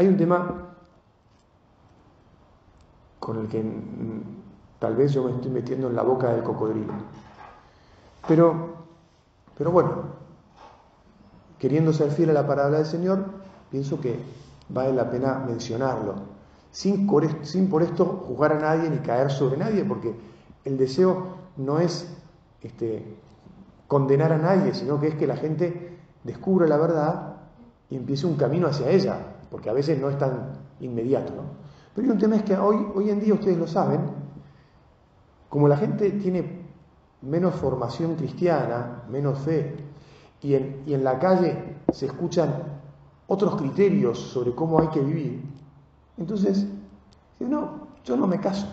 Hay un tema con el que tal vez yo me estoy metiendo en la boca del cocodrilo. Pero, pero bueno, queriendo ser fiel a la palabra del Señor, pienso que vale la pena mencionarlo, sin, sin por esto juzgar a nadie ni caer sobre nadie, porque el deseo no es este, condenar a nadie, sino que es que la gente descubra la verdad y empiece un camino hacia ella, porque a veces no es tan inmediato. ¿no? Pero un tema es que hoy, hoy en día ustedes lo saben, como la gente tiene menos formación cristiana, menos fe, y en, y en la calle se escuchan otros criterios sobre cómo hay que vivir, entonces, no, yo no me caso.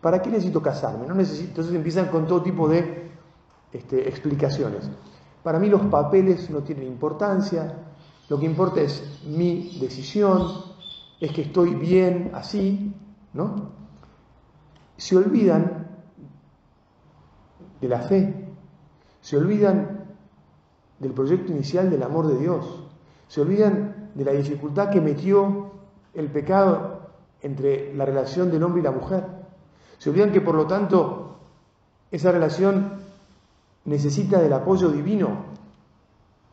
¿Para qué necesito casarme? No necesito. Entonces empiezan con todo tipo de este, explicaciones. Para mí los papeles no tienen importancia, lo que importa es mi decisión, es que estoy bien así, ¿no? Se olvidan de la fe, se olvidan del proyecto inicial del amor de Dios, se olvidan de la dificultad que metió el pecado entre la relación del hombre y la mujer, se olvidan que por lo tanto esa relación necesita del apoyo divino,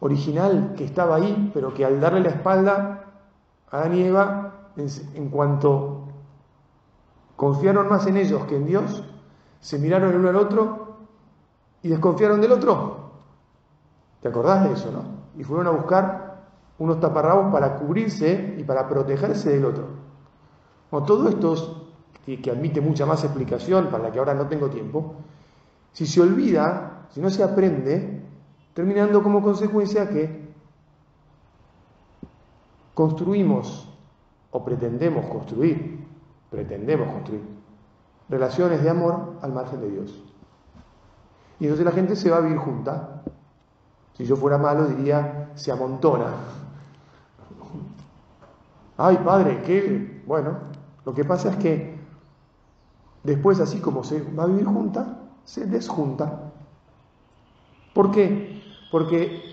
original, que estaba ahí, pero que al darle la espalda a Adán y Eva en, cuanto confiaron más en ellos que en Dios, se miraron el uno al otro y desconfiaron del otro. ¿Te acordás de eso, no? Y fueron a buscar unos taparrabos para cubrirse y para protegerse del otro. todo esto, que admite mucha más explicación, para la que ahora no tengo tiempo, si se olvida, si no se aprende, terminando como consecuencia que construimos o pretendemos construir, pretendemos construir relaciones de amor al margen de Dios. Y entonces la gente se va a vivir junta. Si yo fuera malo diría, se amontona. Ay, padre, qué... Bueno, lo que pasa es que después, así como se va a vivir junta, se desjunta. ¿Por qué? Porque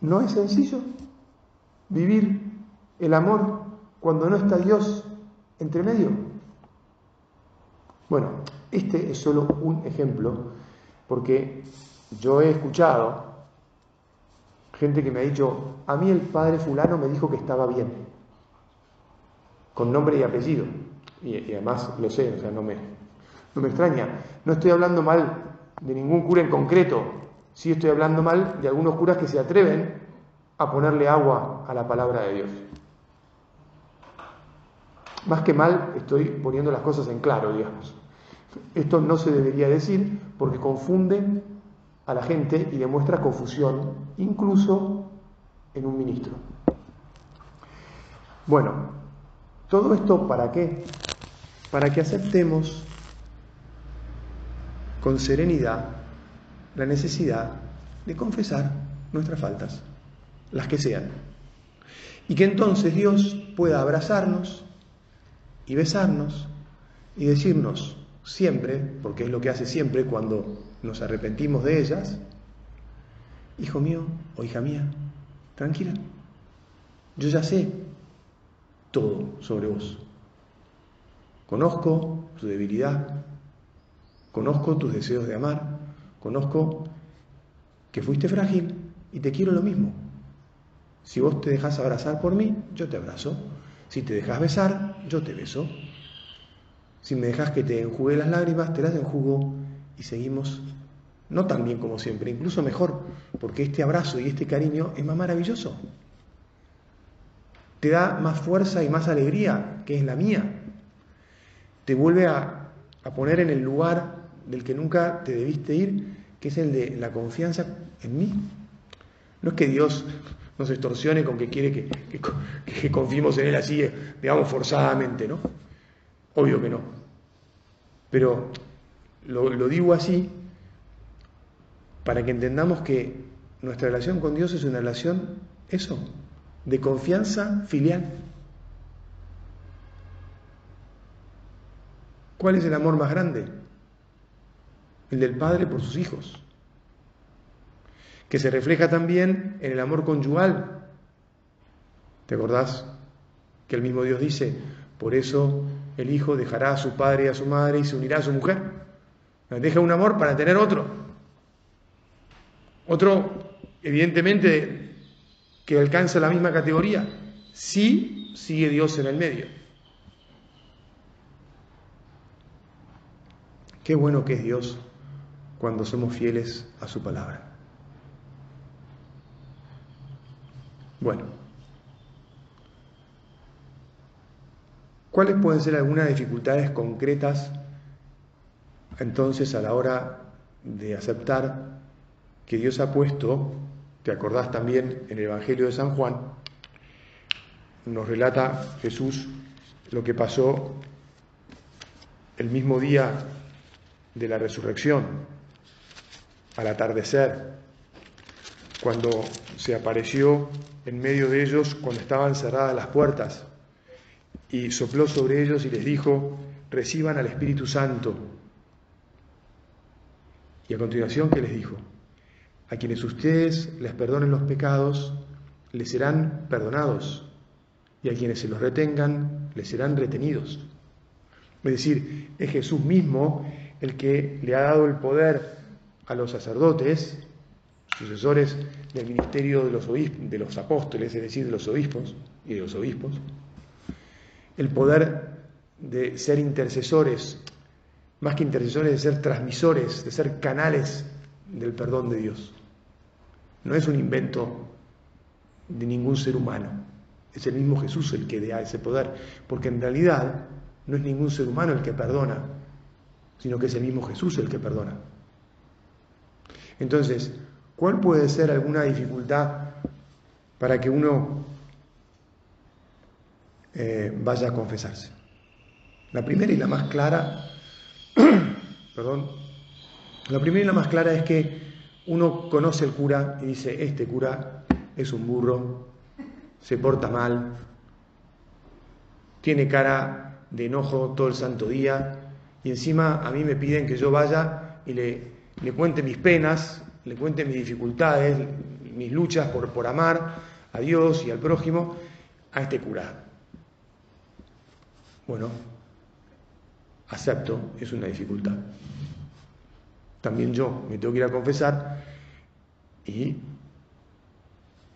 no es sencillo vivir el amor cuando no está Dios entre medio? Bueno, este es solo un ejemplo, porque yo he escuchado gente que me ha dicho, a mí el padre fulano me dijo que estaba bien, con nombre y apellido, y, además lo sé, o sea, no me, no me extraña. No estoy hablando mal de ningún cura en concreto, sí estoy hablando mal de algunos curas que se atreven a ponerle agua a la palabra de Dios. Más que mal, estoy poniendo las cosas en claro, digamos. Esto no se debería decir porque confunde a la gente y demuestra confusión, incluso en un ministro. Bueno, todo esto para qué? Para que aceptemos con serenidad la necesidad de confesar nuestras faltas, las que sean. Y que entonces Dios pueda abrazarnos y besarnos y decirnos siempre, porque es lo que hace siempre cuando nos arrepentimos de ellas, hijo mío o hija mía, tranquila, yo ya sé todo sobre vos. Conozco tu debilidad, conozco tus deseos de amar, conozco que fuiste frágil y te quiero lo mismo. Si vos te dejas abrazar por mí, yo te abrazo. Si te dejas besar, yo te beso. Si me dejas que te enjugue las lágrimas, te las enjugo y seguimos no tan bien como siempre, incluso mejor, porque este abrazo y este cariño es más maravilloso. Te da más fuerza y más alegría, que es la mía. Te vuelve a, a poner en el lugar del que nunca te debiste ir, que es el de la confianza en mí. No es que Dios nos extorsione con que quiere que, confiemos en Él así, digamos, forzadamente, ¿no? Obvio que no. Pero lo, lo digo así para que entendamos que nuestra relación con Dios es una relación, eso, de confianza filial. ¿Cuál es el amor más grande? El del Padre por sus hijos que se refleja también en el amor conyugal ¿Te acordás que el mismo Dios dice, por eso el hijo dejará a su padre y a su madre y se unirá a su mujer? Deja un amor para tener otro. Otro, evidentemente, que alcanza la misma categoría. Sí sigue Dios en el medio. Qué bueno que es Dios cuando somos fieles a su palabra. Bueno, ¿cuáles pueden ser algunas dificultades concretas entonces a la hora de aceptar que Dios ha puesto, te acordás también en el Evangelio de San Juan, nos relata Jesús lo que pasó el mismo día de la resurrección, al atardecer, cuando se apareció en medio de ellos cuando estaban cerradas las puertas y sopló sobre ellos y les dijo, reciban al Espíritu Santo. Y a continuación, ¿qué les dijo? A quienes ustedes les perdonen los pecados, les serán perdonados, y a quienes se los retengan, les serán retenidos. Es decir, es Jesús mismo el que le ha dado el poder a los sacerdotes, sucesores del ministerio de los, de los apóstoles, es decir, de los obispos y de los obispos, el poder de ser intercesores, más que intercesores, de ser transmisores, de ser canales del perdón de Dios. No es un invento de ningún ser humano, es el mismo Jesús el que da ese poder, porque en realidad no es ningún ser humano el que perdona, sino que es el mismo Jesús el que perdona. Entonces, ¿cuál puede ser alguna dificultad para que uno eh, vaya a confesarse? La primera y la más clara, perdón, la primera y la más clara es que uno conoce el cura y dice, este cura es un burro, se porta mal, tiene cara de enojo todo el santo día y encima a mí me piden que yo vaya y le, le cuente mis penas, le cuente mis dificultades, mis luchas por, por amar a Dios y al prójimo a este cura. Bueno, acepto, es una dificultad. También yo me tengo que ir a confesar y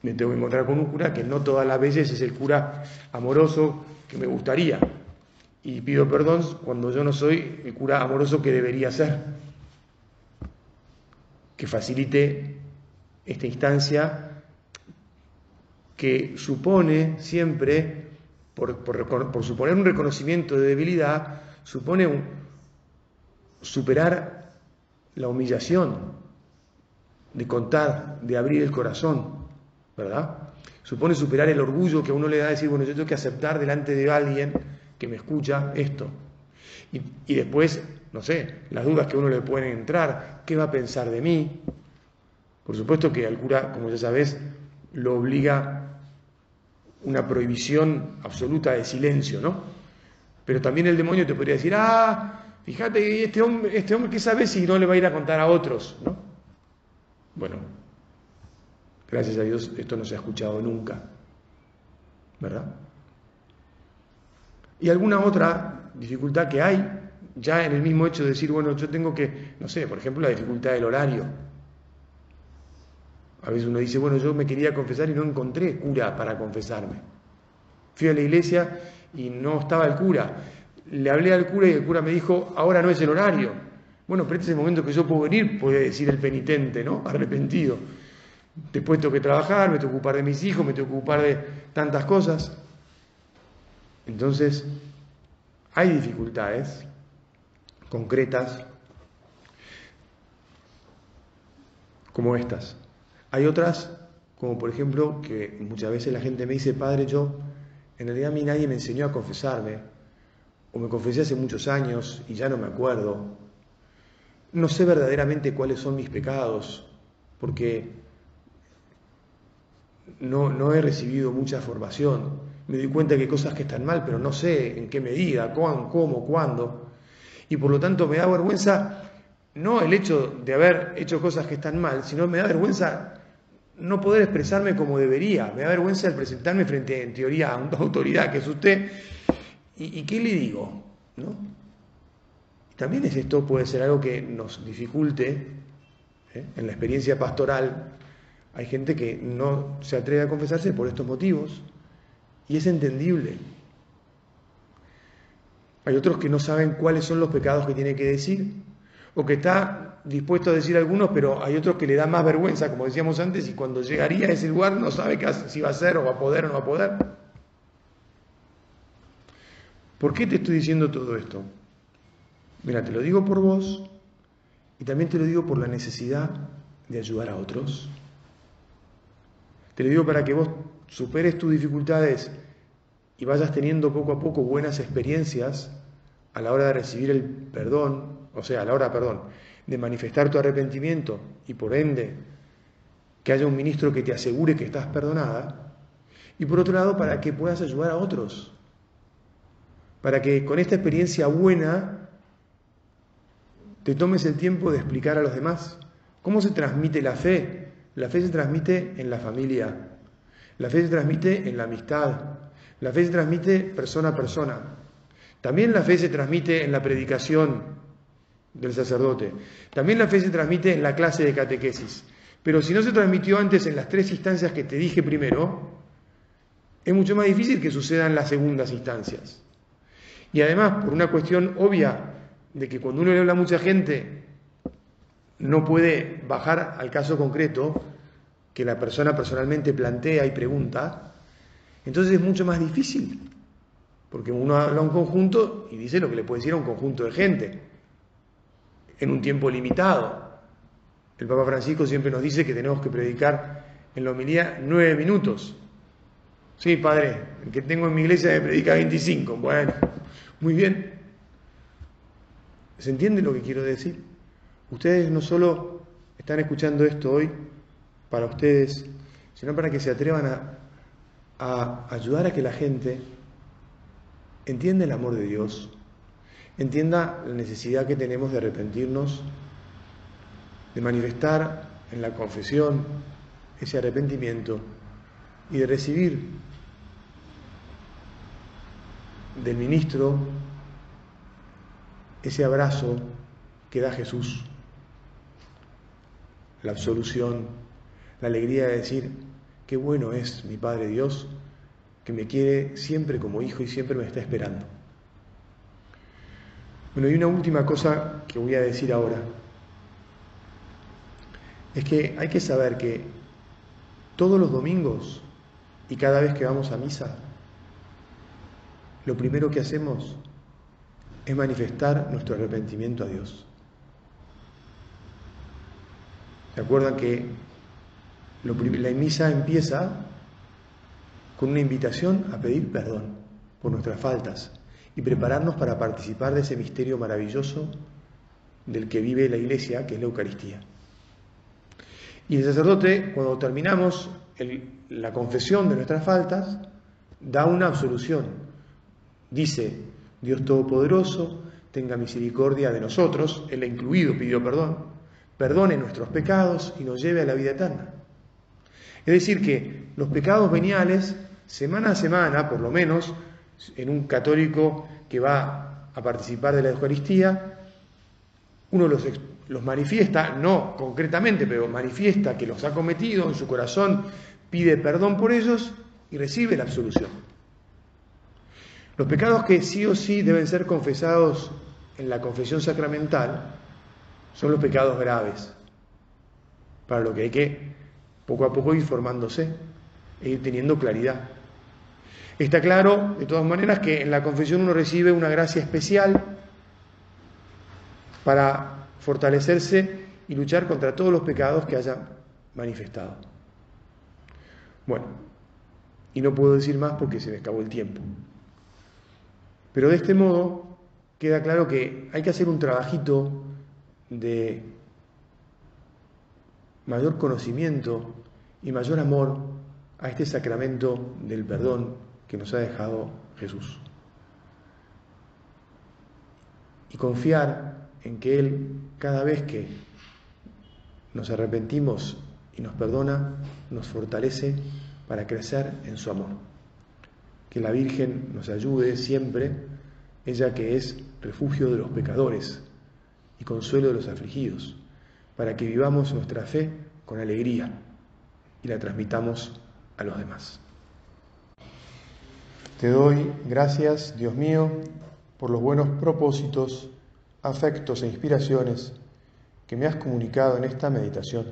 me tengo que encontrar con un cura que no todas las veces es el cura amoroso que me gustaría. Y pido perdón cuando yo no soy el cura amoroso que debería ser. Que facilite esta instancia que supone siempre, por, por suponer un reconocimiento de debilidad, supone superar la humillación, de contar, de abrir el corazón, ¿verdad? Supone superar el orgullo que a uno le da decir, bueno, yo tengo que aceptar delante de alguien que me escucha esto. Y después, no sé, las dudas que a uno le pueden entrar, ¿qué va a pensar de mí? Por supuesto que al cura, como ya sabes, lo obliga una prohibición absoluta de silencio, ¿no? Pero también el demonio te podría decir, ah, Fíjate, este hombre, este hombre, ¿qué sabe si no le va a ir a contar a otros? ¿no? Bueno, gracias a Dios esto no se ha escuchado nunca, ¿verdad? Y alguna otra dificultad que hay, ya en el mismo hecho de decir, bueno, yo tengo que, no sé, por ejemplo, la dificultad del horario. A veces uno dice, bueno, yo me quería confesar y no encontré cura para confesarme. Fui a la iglesia y no estaba el cura le hablé al cura y el cura me dijo, ahora no es el horario. Bueno, pero este es el momento que yo puedo venir, puede decir el penitente, ¿no? Arrepentido. Después tengo que trabajar, me tengo que ocupar de mis hijos, me tengo que ocupar de tantas cosas. Entonces, hay dificultades concretas como estas. Hay otras, como por ejemplo, que muchas veces la gente me dice, Padre, yo, en realidad a mí nadie me enseñó a confesarme, o me confesé hace muchos años y ya no me acuerdo. No sé verdaderamente cuáles son mis pecados, porque no, no he recibido mucha formación. Me doy cuenta que hay cosas que están mal, pero no sé en qué medida, cuándo, cómo, cuándo. Y por lo tanto me da vergüenza no el hecho de haber hecho cosas que están mal, sino me da vergüenza no poder expresarme como debería, me da vergüenza el presentarme frente, en teoría, a una autoridad que es usted, ¿y, qué le digo? ¿No? También es esto puede ser algo que nos dificulte ¿eh? en la experiencia pastoral. Hay gente que no se atreve a confesarse por estos motivos y es entendible. Hay otros que no saben cuáles son los pecados que tiene que decir o que está dispuesto a decir algunos, pero hay otros que le da más vergüenza, como decíamos antes, y cuando llegaría a ese lugar no sabe si va a ser o va a poder o no va a poder. ¿Por qué te estoy diciendo todo esto? Mira, te lo digo por vos y también te lo digo por la necesidad de ayudar a otros. Te lo digo para que vos superes tus dificultades y vayas teniendo poco a poco buenas experiencias a la hora de recibir el perdón, o sea, a la hora, perdón, de manifestar tu arrepentimiento y por ende que haya un ministro que te asegure que estás perdonada, y por otro lado para que puedas ayudar a otros, para que con esta experiencia buena te tomes el tiempo de explicar a los demás cómo se transmite la fe. La fe se transmite en la familia, la fe se transmite en la amistad, la fe se transmite persona a persona. También la fe se transmite en la predicación del sacerdote. También la fe se transmite en la clase de catequesis. Pero si no se transmitió antes en las tres instancias que te dije primero, es mucho más difícil que suceda en las segundas instancias. Y además, por una cuestión obvia de que cuando uno le habla a mucha gente, no puede bajar al caso concreto que la persona personalmente plantea y pregunta, entonces es mucho más difícil, porque uno habla a un conjunto y dice lo que le puede decir a un conjunto de gente, en un tiempo limitado. El Papa Francisco siempre nos dice que tenemos que predicar en la homilía nueve minutos. Sí, padre, el que tengo en mi iglesia me predica 25. Bueno, muy bien. ¿Se entiende lo que quiero decir? Ustedes no solo están escuchando esto hoy para ustedes, sino para que se atrevan a, a ayudar a que la gente entienda el amor de Dios, entienda la necesidad que tenemos de arrepentirnos, de manifestar en la confesión ese arrepentimiento y de recibir del ministro ese abrazo que da Jesús, la absolución, la alegría de decir, qué bueno es mi Padre Dios, que me quiere siempre como hijo y siempre me está esperando. Bueno, y una última cosa que voy a decir ahora, es que hay que saber que todos los domingos y cada vez que vamos a misa, lo primero que hacemos es manifestar nuestro arrepentimiento a Dios. ¿Se acuerdan que la misa empieza con una invitación a pedir perdón por nuestras faltas y prepararnos para participar de ese misterio maravilloso del que vive la Iglesia, que es la Eucaristía. Y el sacerdote, cuando terminamos la confesión de nuestras faltas, da una absolución. Dice, Dios Todopoderoso, tenga misericordia de nosotros, Él ha incluido, pidió perdón, perdone nuestros pecados y nos lleve a la vida eterna. Es decir, que los pecados veniales, semana a semana, por lo menos, en un católico que va a participar de la Eucaristía, uno los, los manifiesta, no concretamente, pero manifiesta que los ha cometido en su corazón, pide perdón por ellos y recibe la absolución. Los pecados que sí o sí deben ser confesados en la confesión sacramental son los pecados graves, para lo que hay que poco a poco ir formándose e ir teniendo claridad. Está claro, de todas maneras, que en la confesión uno recibe una gracia especial para fortalecerse y luchar contra todos los pecados que haya manifestado. Bueno, y no puedo decir más porque se me acabó el tiempo. Pero de este modo queda claro que hay que hacer un trabajito de mayor conocimiento y mayor amor a este sacramento del perdón que nos ha dejado Jesús. Y confiar en que Él, cada vez que nos arrepentimos y nos perdona, nos fortalece para crecer en su amor. Que la Virgen nos ayude siempre, ella que es refugio de los pecadores y consuelo de los afligidos, para que vivamos nuestra fe con alegría y la transmitamos a los demás. Te doy gracias, Dios mío, por los buenos propósitos, afectos e inspiraciones que me has comunicado en esta meditación.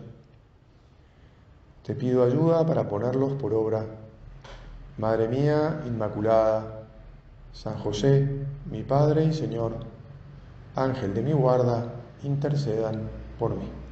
Te pido ayuda para ponerlos por obra. Madre mía Inmaculada, San José, mi Padre y Señor, Ángel de mi guarda, intercedan por mí.